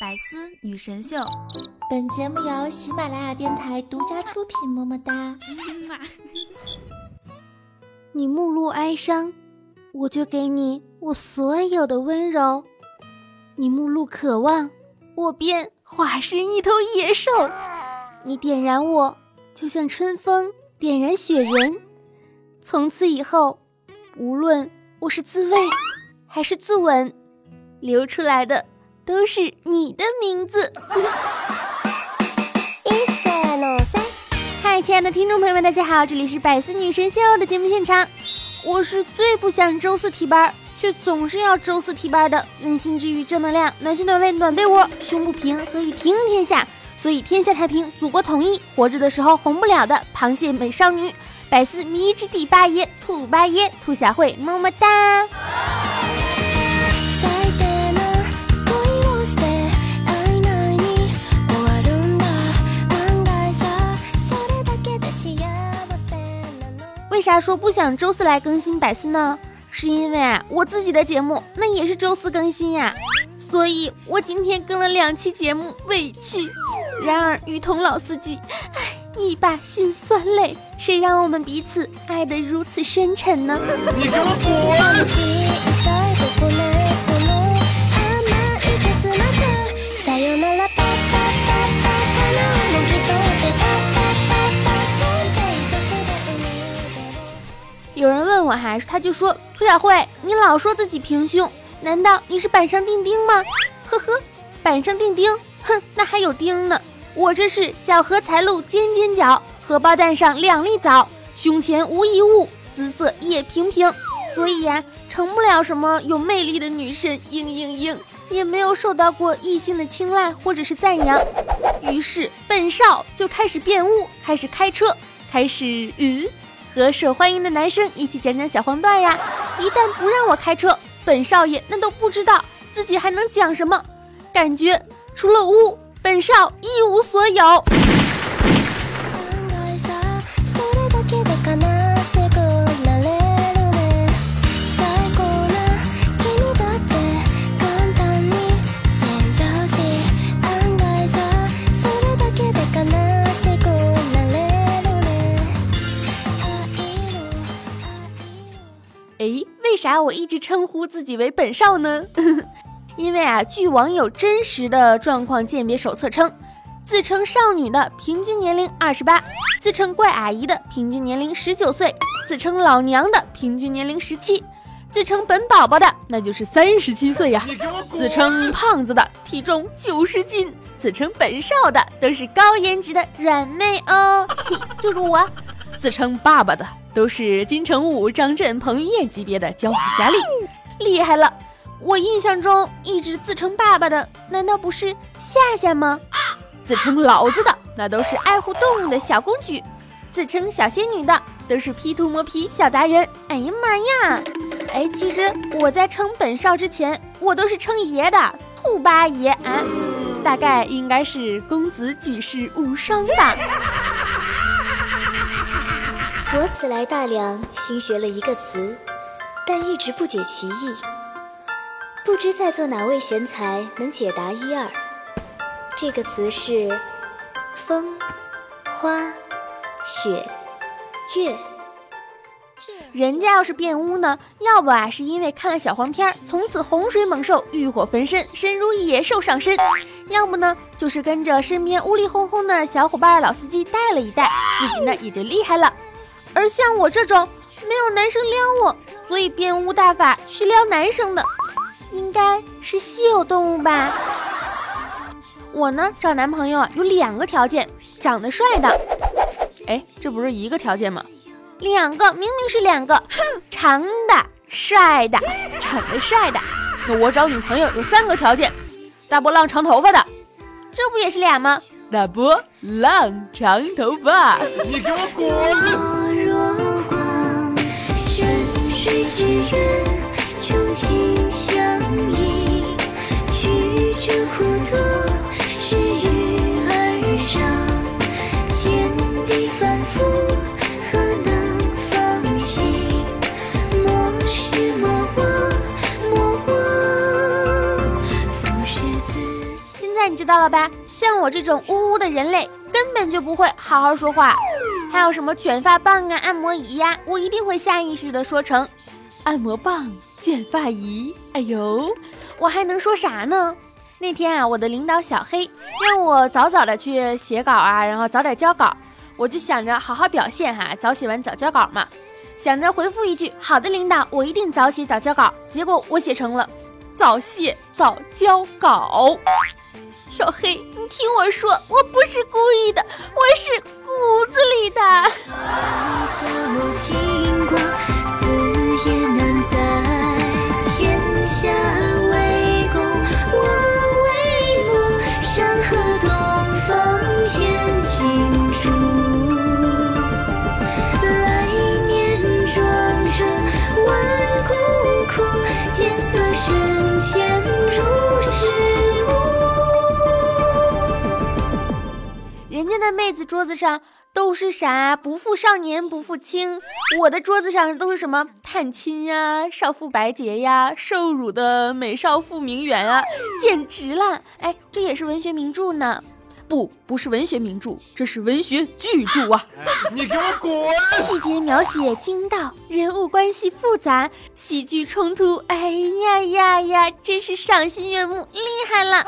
百思女神秀，本节目由喜马拉雅电台独家出品。么么哒！你目露哀伤，我就给你我所有的温柔；你目露渴望，我便化身一头野兽。你点燃我，就像春风点燃雪人。从此以后，无论我是自慰还是自刎，流出来的都是你的名字。一三二三，嗨，亲爱的听众朋友们，大家好，这里是百思女神秀的节目现场，我是最不想周四提班，却总是要周四提班的温馨治愈正能量暖心暖胃暖被窝，胸不平何以平天下，所以天下太平，祖国统一，活着的时候红不了的螃蟹美少女。百思迷之第八爷，兔八爷，兔小慧，么么哒。为啥说不想周四来更新百思呢？是因为啊，我自己的节目那也是周四更新呀，所以我今天更了两期节目，委屈。然而雨桐老司机，唉，一把辛酸泪，谁让我们彼此爱得如此深沉呢？你给我有人问我哈，他就说涂小慧，你老说自己平胸，难道你是板上钉钉吗？呵呵，板上钉钉，哼，那还有钉呢。我这是小荷才露尖尖角，荷包蛋上两粒枣，胸前无一物，姿色也平平，所以呀，成不了什么有魅力的女神，嘤嘤嘤，也没有受到过异性的青睐或者是赞扬。于是本少就开始变污，开始开车，开始嗯，和受欢迎的男生一起讲讲小黄段呀。一旦不让我开车，本少爷那都不知道自己还能讲什么，感觉除了污。本少一无所有。啥我一直称呼自己为本少呢？因为啊，据网友真实的状况鉴别手册称，自称少女的平均年龄二十八，自称怪阿姨的平均年龄十九岁，自称老娘的平均年龄十七，自称本宝宝的那就是三十七岁呀，自称胖子的体重九十斤，自称本少的都是高颜值的软妹哦，就是我，自称爸爸的都是金城武、张震、彭于晏级别的娇小佳丽，厉害了。我印象中一直自称爸爸的，难道不是夏夏吗？自称老子的那都是爱护动物的小公举，自称小仙女的都是 P 图磨皮小达人。哎呀妈呀！哎，其实我在称本少之前，我都是称爷的，兔八爷啊，大概应该是公子举世无双吧。我此来大梁，新学了一个词，但一直不解其意。不知在座哪位贤才能解答一二？这个词是风、花、雪、月。人家要是变污呢？要不啊，是因为看了小黄片，从此洪水猛兽，欲火焚身，身如野兽上身；要不呢，就是跟着身边乌里哄哄的小伙伴老司机带了一带，自己呢也就厉害了。而像我这种没有男生撩我，所以变污大法去撩男生的。应该是稀有动物吧。我呢，找男朋友啊有两个条件：长得帅的。哎，这不是一个条件吗？两个，明明是两个。哼，长的、帅的、长得帅的。那我找女朋友有三个条件：大波浪、长头发的。这不也是俩吗？大波浪、长头发。你给我滚！水之穷相曲折天地反复何能莫失莫忘莫忘浮世自现在你知道了吧？像我这种呜呜的人类根本就不会好好说话。还有什么卷发棒啊、按摩仪呀，我一定会下意识的说成按摩棒、卷发仪。哎呦，我还能说啥呢？那天啊，我的领导小黑让我早早的去写稿啊，然后早点交稿，我就想着好好表现哈，早写完早交稿嘛。想着回复一句好的，领导，我一定早写早交稿。结果我写成了早写早交稿。小黑，你听我说，我不是故意的，我是骨子里的。的妹子桌子上都是啥？不负少年不负卿。我的桌子上都是什么？探亲呀，少妇白洁呀，受辱的美少妇名媛啊，简直了！哎，这也是文学名著呢？不，不是文学名著，这是文学巨著啊！你给我滚！细节描写精到，人物关系复杂，喜剧冲突，哎呀呀呀，真是赏心悦目，厉害了！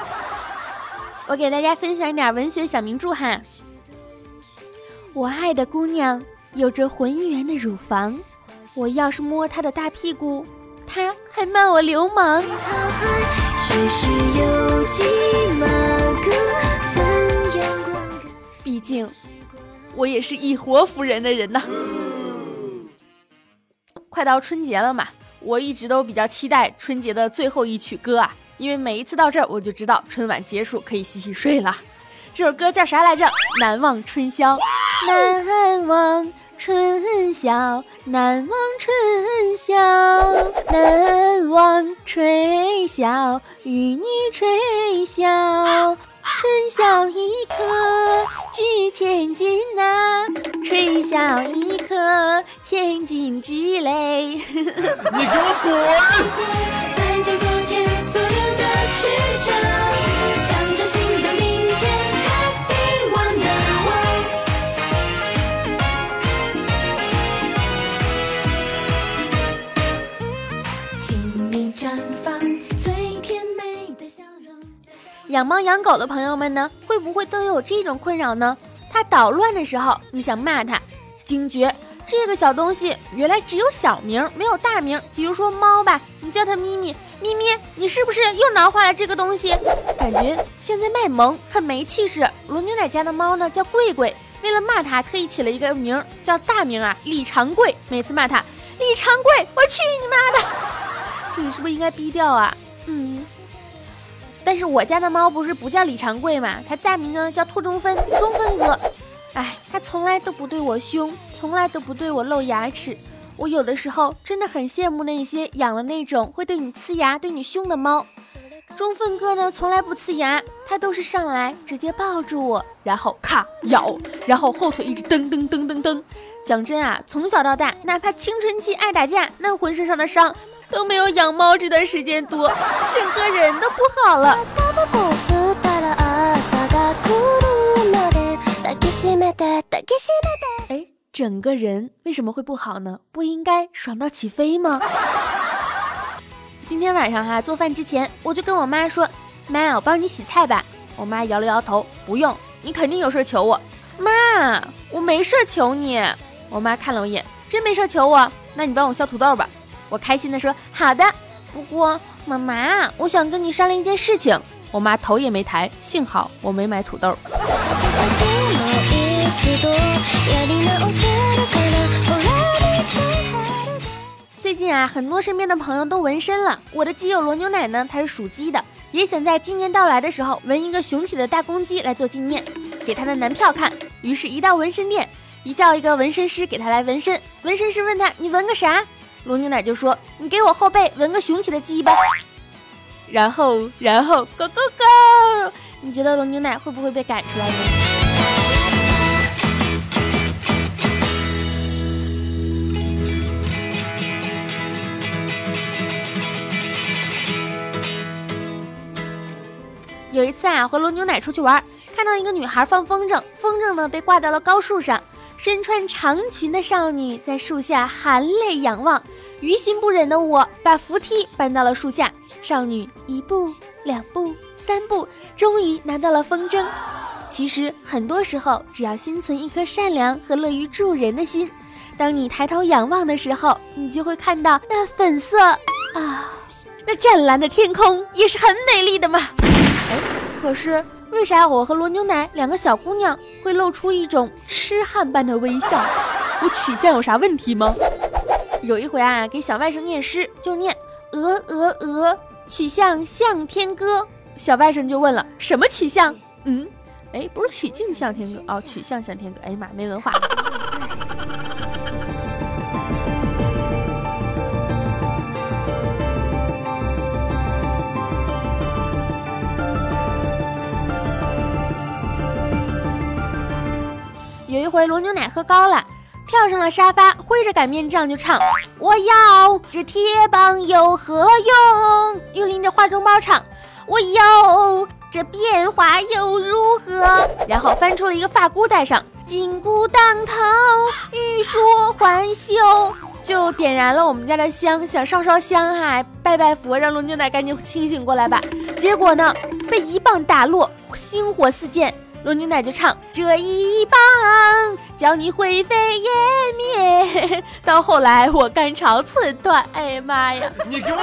我给大家分享一点文学小名著哈。我爱的姑娘有着浑圆的乳房，我要是摸她的大屁股，她还骂我流氓。毕竟，我也是一活服人的人呐。快到春节了嘛，我一直都比较期待春节的最后一曲歌啊。因为每一次到这儿，我就知道春晚结束可以洗洗睡了。这首歌叫啥来着？难忘春宵，难忘春宵，难忘春宵，难忘春宵，与你吹箫，春宵一刻值千金呐，春宵一刻千金之泪。你给我滚！养猫养狗的朋友们呢，会不会都有这种困扰呢？它捣乱的时候，你想骂它，惊觉这个小东西原来只有小名没有大名。比如说猫吧，你叫它咪咪，咪咪，你是不是又挠坏了这个东西？感觉现在卖萌很没气势。罗牛奶家的猫呢叫贵贵，为了骂它，特意起了一个名叫大名啊，李长贵。每次骂它，李长贵，我去你妈的！这里是不是应该逼掉啊？嗯。但是我家的猫不是不叫李长贵嘛？它大名呢叫兔中分，中分哥。哎，它从来都不对我凶，从来都不对我露牙齿。我有的时候真的很羡慕那些养了那种会对你呲牙、对你凶的猫。中分哥呢从来不呲牙，他都是上来直接抱住我，然后咔咬，然后后腿一直蹬蹬蹬蹬蹬。讲真啊，从小到大，哪怕青春期爱打架，那浑身上的伤。都没有养猫这段时间多，整个人都不好了。哎，整个人为什么会不好呢？不应该爽到起飞吗？今天晚上哈做饭之前，我就跟我妈说：“妈，我帮你洗菜吧。”我妈摇了摇头：“不用，你肯定有事求我。”妈，我没事求你。我妈看了我一眼：“真没事求我？那你帮我削土豆吧。”我开心的说：“好的。”不过妈妈，我想跟你商量一件事情。我妈头也没抬，幸好我没买土豆。最近啊，很多身边的朋友都纹身了。我的基友罗牛奶呢，他是属鸡的，也想在今年到来的时候纹一个雄起的大公鸡来做纪念，给他的男票看。于是，一到纹身店，一叫一个纹身师给他来纹身。纹身师问他：“你纹个啥？”龙牛奶就说：“你给我后背纹个雄起的鸡吧。”然后，然后，Go Go Go！你觉得龙牛奶会不会被赶出来呢？有一次啊，和龙牛奶出去玩，看到一个女孩放风筝，风筝呢被挂到了高树上，身穿长裙的少女在树下含泪仰望。于心不忍的我，把扶梯搬到了树下。少女一步、两步、三步，终于拿到了风筝。其实很多时候，只要心存一颗善良和乐于助人的心，当你抬头仰望的时候，你就会看到那粉色啊，那湛蓝的天空也是很美丽的嘛。哎，可是为啥我和罗牛奶两个小姑娘会露出一种痴汉般的微笑？我取向有啥问题吗？有一回啊，给小外甥念诗，就念鹅鹅鹅，曲项向天歌。小外甥就问了，什么曲项？嗯，哎，不是曲径向天歌哦，曲项向天歌。哎呀妈，没文化。回，罗牛奶喝高了。跳上了沙发，挥着擀面杖就唱：“我要这铁棒有何用？”又拎着化妆包唱：“我有这变化又如何？”然后翻出了一个发箍戴上，金箍当头，欲说还休，就点燃了我们家的香，想烧烧香哈，拜拜佛，让龙牛奶赶紧清醒过来吧。结果呢，被一棒打落，星火四溅。罗牛奶就唱这一棒，叫你灰飞烟灭。到后来我肝肠寸断，哎呀妈呀！你给我滚！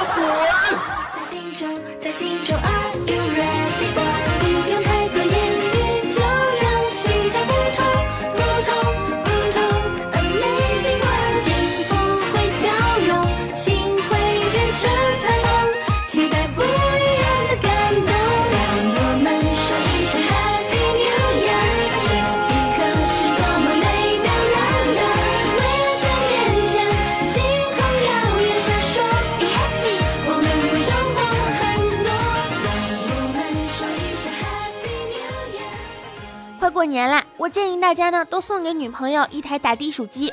年啦！我建议大家呢都送给女朋友一台打地鼠机，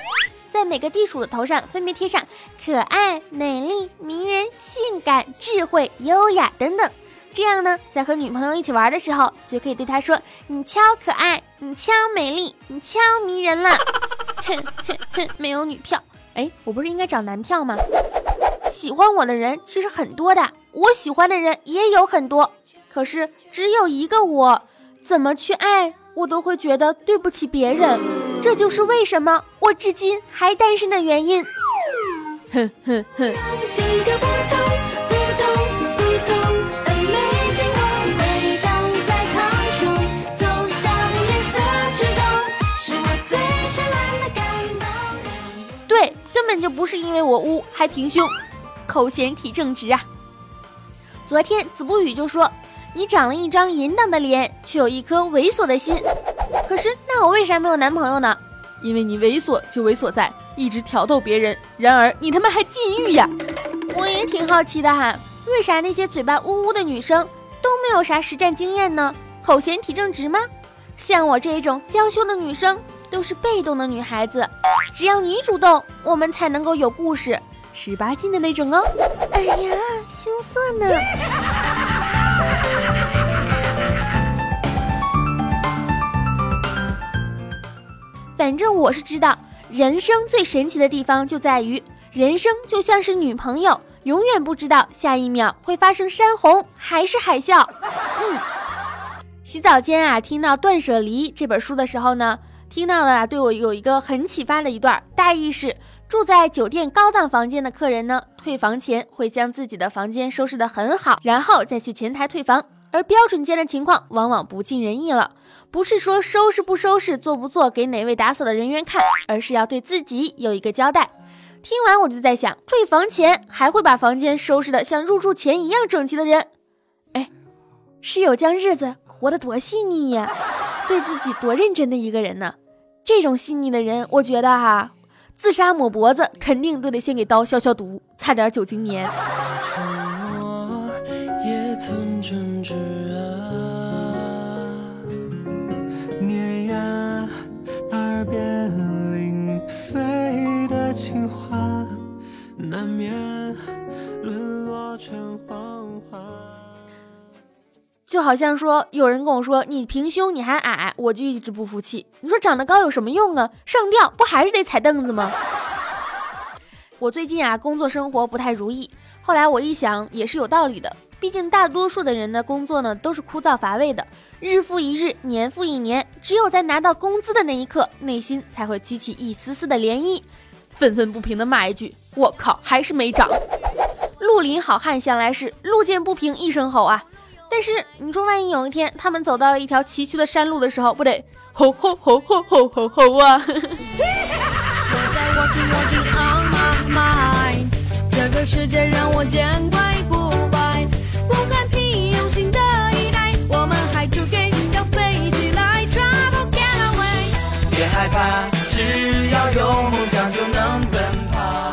在每个地鼠的头上分别贴上可爱、美丽、迷人、性感、智慧、优雅等等，这样呢，在和女朋友一起玩的时候，就可以对她说：“你超可爱，你超美丽，你超迷人了。”哼哼哼，没有女票，哎，我不是应该找男票吗？喜欢我的人其实很多的，我喜欢的人也有很多，可是只有一个我，怎么去爱？我都会觉得对不起别人，这就是为什么我至今还单身的原因。哼哼哼。对，根本就不是因为我污，还平胸，口嫌体正直啊。昨天子不语就说。你长了一张淫荡的脸，却有一颗猥琐的心。可是，那我为啥没有男朋友呢？因为你猥琐就猥琐在一直挑逗别人，然而你他妈还禁欲呀！我也挺好奇的哈，为啥那些嘴巴呜呜的女生都没有啥实战经验呢？口嫌体正直吗？像我这种娇羞的女生都是被动的女孩子，只要你主动，我们才能够有故事，十八禁的那种哦。哎呀，羞涩呢。反正我是知道，人生最神奇的地方就在于，人生就像是女朋友，永远不知道下一秒会发生山洪还是海啸。嗯，洗澡间啊，听到《断舍离》这本书的时候呢，听到的啊，对我有一个很启发的一段，大意是住在酒店高档房间的客人呢，退房前会将自己的房间收拾得很好，然后再去前台退房，而标准间的情况往往不尽人意了。不是说收拾不收拾、做不做给哪位打扫的人员看，而是要对自己有一个交代。听完我就在想，退房前还会把房间收拾的像入住前一样整齐的人，哎，室友将日子活得多细腻呀，对自己多认真的一个人呢。这种细腻的人，我觉得哈，自杀抹脖子肯定都得先给刀消消毒，擦点酒精棉。难免沦落成就好像说有人跟我说你平胸你还矮，我就一直不服气。你说长得高有什么用啊？上吊不还是得踩凳子吗？我最近啊工作生活不太如意，后来我一想也是有道理的，毕竟大多数的人的工作呢都是枯燥乏味的，日复一日，年复一年，只有在拿到工资的那一刻，内心才会激起一丝丝的涟漪，愤愤不平的骂一句：我靠，还是没涨。绿林好汉向来是路见不平一声吼啊！但是你说，万一有一天他们走到了一条崎岖的山路的时候，不得吼吼吼吼吼吼吼啊！别害怕，只要有梦想就能奔跑。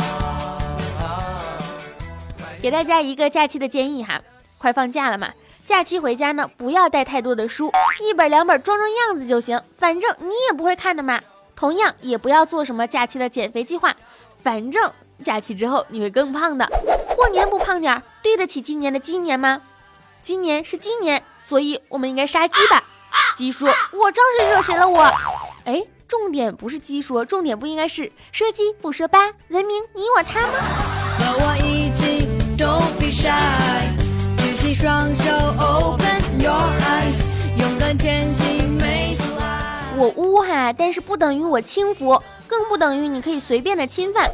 给大家一个假期的建议哈，快放假了嘛。假期回家呢，不要带太多的书，一本两本装装样子就行，反正你也不会看的嘛。同样也不要做什么假期的减肥计划，反正假期之后你会更胖的。过年不胖点儿，对得起今年的鸡年吗？今年是鸡年，所以我们应该杀鸡吧。鸡说：“我招谁惹谁了我？”哎，重点不是鸡说，重点不应该是说鸡不说八，文明你我他吗？和我一双手 open your eyes，勇敢前行，没阻碍。我污哈，但是不等于我轻浮，更不等于你可以随便的侵犯。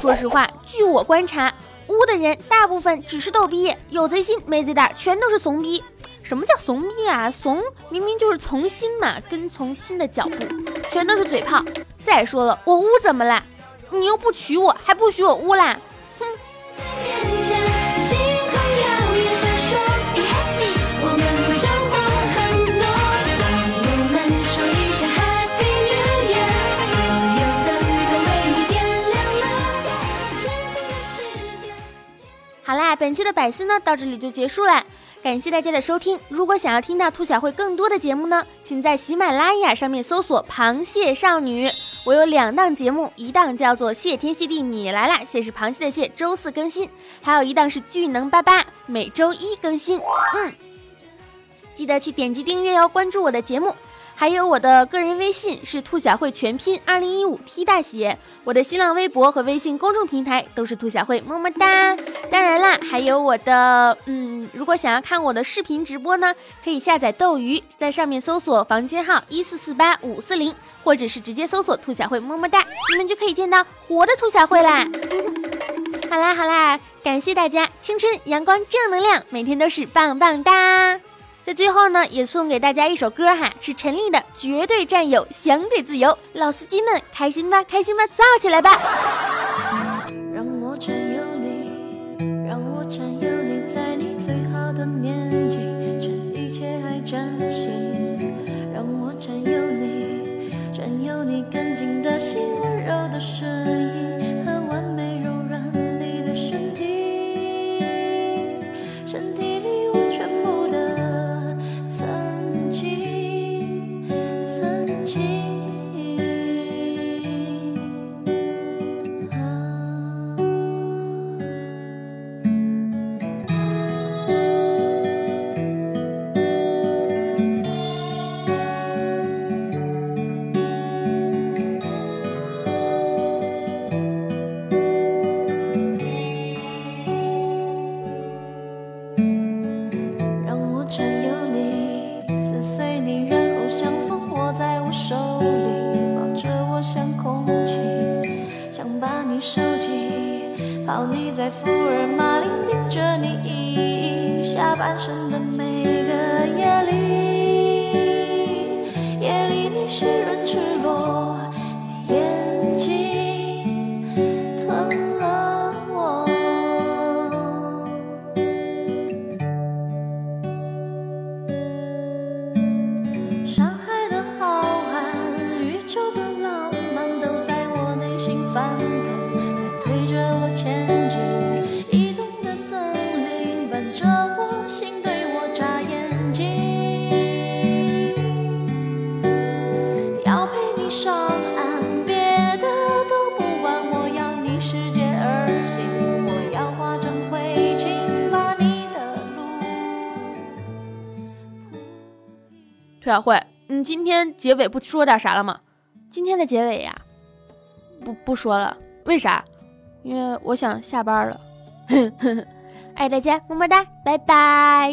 说实话，据我观察，污的人大部分只是逗逼，有贼心没贼胆，全都是怂逼。什么叫怂逼啊？怂明明就是从心嘛，跟从心的脚步，全都是嘴炮。再说了，我污怎么了？你又不娶我，还不许我污啦？好啦本期的百思呢，到这里就结束了，感谢大家的收听。如果想要听到兔小慧更多的节目呢，请在喜马拉雅上面搜索“螃蟹少女”。我有两档节目，一档叫做“谢天谢地你来啦”，蟹是螃蟹的蟹，周四更新；还有一档是“巨能巴巴”，每周一更新。嗯，记得去点击订阅哦，关注我的节目。还有我的个人微信是兔小慧全拼二零一五 T 大写，我的新浪微博和微信公众平台都是兔小慧，么么哒。当然啦，还有我的，嗯，如果想要看我的视频直播呢，可以下载斗鱼，在上面搜索房间号一四四八五四零，或者是直接搜索兔小慧，么么哒，你们就可以见到活的兔小慧啦。好啦好啦，感谢大家，青春阳光正能量，每天都是棒棒哒。在最后呢，也送给大家一首歌哈，是陈粒的《绝对占有，相对自由》。老司机们，开心吧，开心吧，造起来吧！让我占有你，让我占有你，在你最好的年纪，趁一切还崭新。让我占有你，占有你干净的心，温柔的声音泡你在福尔马林，盯着你下半生的。今天结尾不说点啥了吗？今天的结尾呀，不不说了，为啥？因为我想下班了。爱大家，么么哒，拜拜。